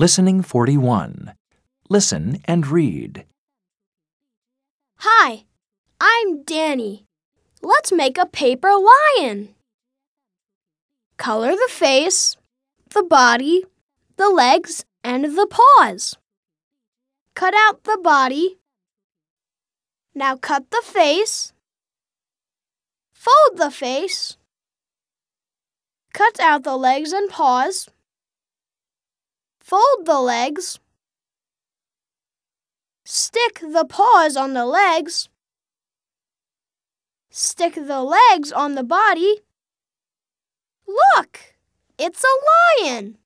Listening 41. Listen and read. Hi, I'm Danny. Let's make a paper lion. Color the face, the body, the legs, and the paws. Cut out the body. Now cut the face. Fold the face. Cut out the legs and paws. Fold the legs. Stick the paws on the legs. Stick the legs on the body. Look, it's a lion.